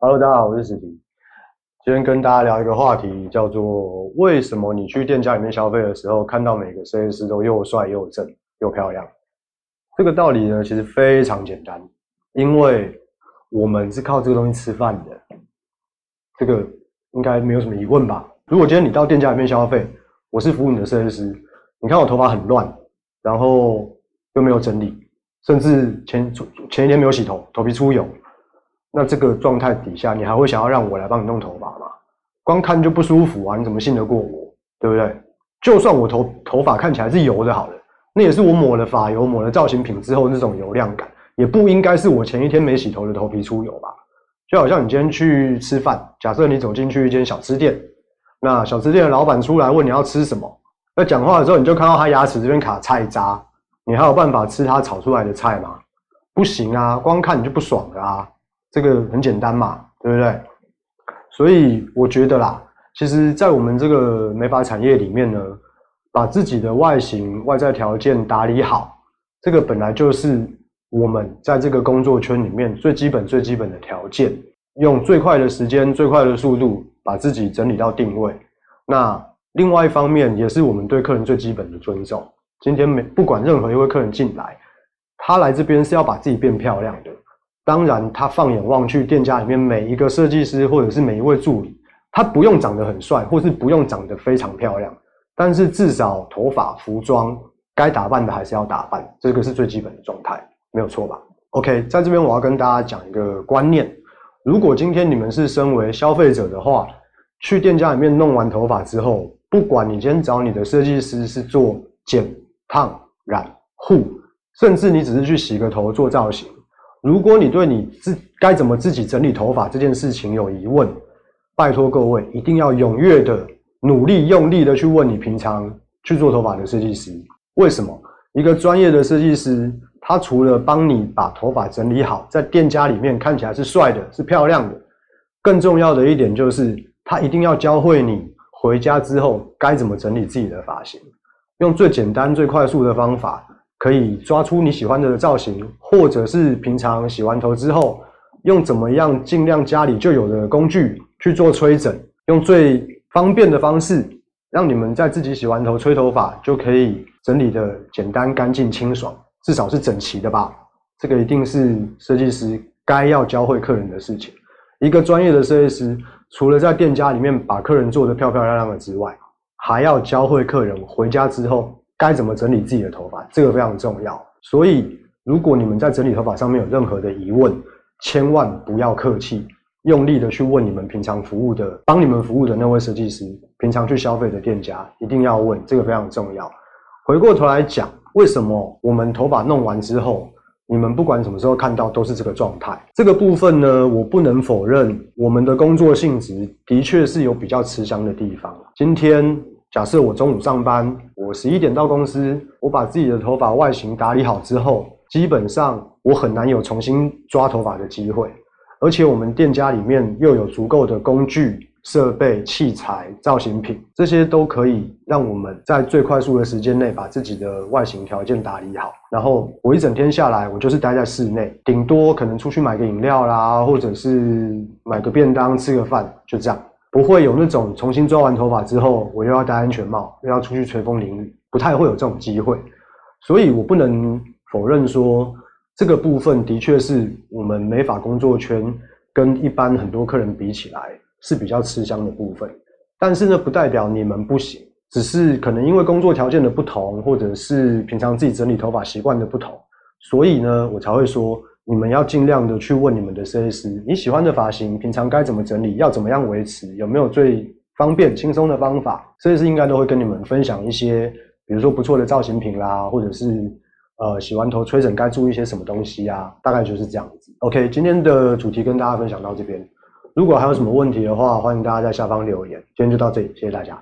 Hello，大家好，我是史迪。今天跟大家聊一个话题，叫做为什么你去店家里面消费的时候，看到每个设计师都又帅又正又漂亮？这个道理呢，其实非常简单，因为我们是靠这个东西吃饭的，这个应该没有什么疑问吧？如果今天你到店家里面消费，我是服务你的设计师，你看我头发很乱，然后又没有整理，甚至前前一天没有洗头，头皮出油，那这个状态底下，你还会想要让我来帮你弄头发吗？光看就不舒服啊！你怎么信得过我？对不对？就算我头头发看起来是油的，好了，那也是我抹了发油、抹了造型品之后那种油亮感，也不应该是我前一天没洗头的头皮出油吧？就好像你今天去吃饭，假设你走进去一间小吃店。那小吃店的老板出来问你要吃什么，那讲话的时候你就看到他牙齿这边卡菜渣，你还有办法吃他炒出来的菜吗？不行啊，光看你就不爽的啊，这个很简单嘛，对不对？所以我觉得啦，其实，在我们这个美发产业里面呢，把自己的外形外在条件打理好，这个本来就是我们在这个工作圈里面最基本最基本的条件，用最快的时间、最快的速度。把自己整理到定位，那另外一方面也是我们对客人最基本的尊重。今天每不管任何一位客人进来，他来这边是要把自己变漂亮的。当然，他放眼望去，店家里面每一个设计师或者是每一位助理，他不用长得很帅，或是不用长得非常漂亮，但是至少头发、服装该打扮的还是要打扮，这个是最基本的状态，没有错吧？OK，在这边我要跟大家讲一个观念：如果今天你们是身为消费者的话，去店家里面弄完头发之后，不管你今天找你的设计师是做剪、烫、染、护，甚至你只是去洗个头做造型，如果你对你自该怎么自己整理头发这件事情有疑问，拜托各位一定要踊跃的努力用力的去问你平常去做头发的设计师，为什么？一个专业的设计师，他除了帮你把头发整理好，在店家里面看起来是帅的、是漂亮的，更重要的一点就是。他一定要教会你回家之后该怎么整理自己的发型，用最简单、最快速的方法，可以抓出你喜欢的造型，或者是平常洗完头之后，用怎么样尽量家里就有的工具去做吹整，用最方便的方式，让你们在自己洗完头吹头发就可以整理的简单、干净、清爽，至少是整齐的吧？这个一定是设计师该要教会客人的事情。一个专业的设计师。除了在店家里面把客人做的漂漂亮亮的之外，还要教会客人回家之后该怎么整理自己的头发，这个非常重要。所以，如果你们在整理头发上面有任何的疑问，千万不要客气，用力的去问你们平常服务的、帮你们服务的那位设计师，平常去消费的店家一定要问，这个非常重要。回过头来讲，为什么我们头发弄完之后？你们不管什么时候看到都是这个状态。这个部分呢，我不能否认，我们的工作性质的确是有比较吃香的地方。今天假设我中午上班，我十一点到公司，我把自己的头发外形打理好之后，基本上我很难有重新抓头发的机会，而且我们店家里面又有足够的工具。设备、器材、造型品，这些都可以让我们在最快速的时间内把自己的外形条件打理好。然后我一整天下来，我就是待在室内，顶多可能出去买个饮料啦，或者是买个便当吃个饭，就这样，不会有那种重新抓完头发之后，我又要戴安全帽，又要出去吹风淋雨，不太会有这种机会。所以我不能否认说，这个部分的确是我们美发工作圈跟一般很多客人比起来。是比较吃香的部分，但是呢，不代表你们不行，只是可能因为工作条件的不同，或者是平常自己整理头发习惯的不同，所以呢，我才会说，你们要尽量的去问你们的设计师，你喜欢的发型，平常该怎么整理，要怎么样维持，有没有最方便轻松的方法，设计师应该都会跟你们分享一些，比如说不错的造型品啦，或者是呃洗完头吹整该注意一些什么东西啊，大概就是这样子。OK，今天的主题跟大家分享到这边。如果还有什么问题的话，欢迎大家在下方留言。今天就到这里，谢谢大家。